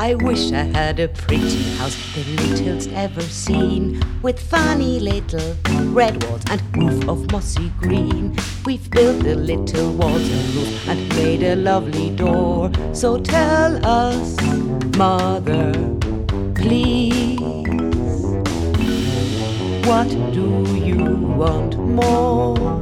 I wish I had a pretty house the little's ever seen, with funny little red walls and roof of mossy green. We've built the little walls and roof and made a lovely door. So tell us, mother, please, what do you want more?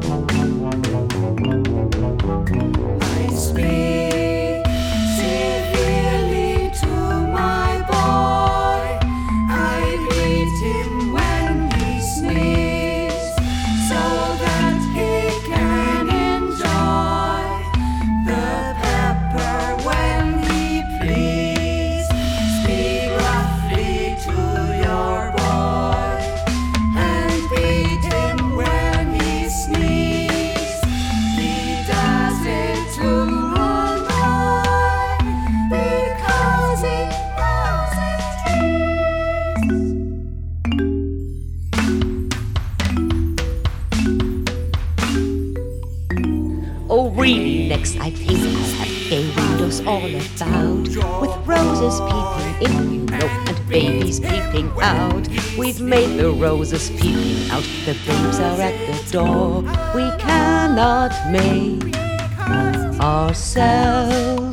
Oh, next I think I'll have gay windows all about With roses peeping in, you know, and babies peeping out. We've made the roses peeping out, the babes are at the door. We cannot make ourselves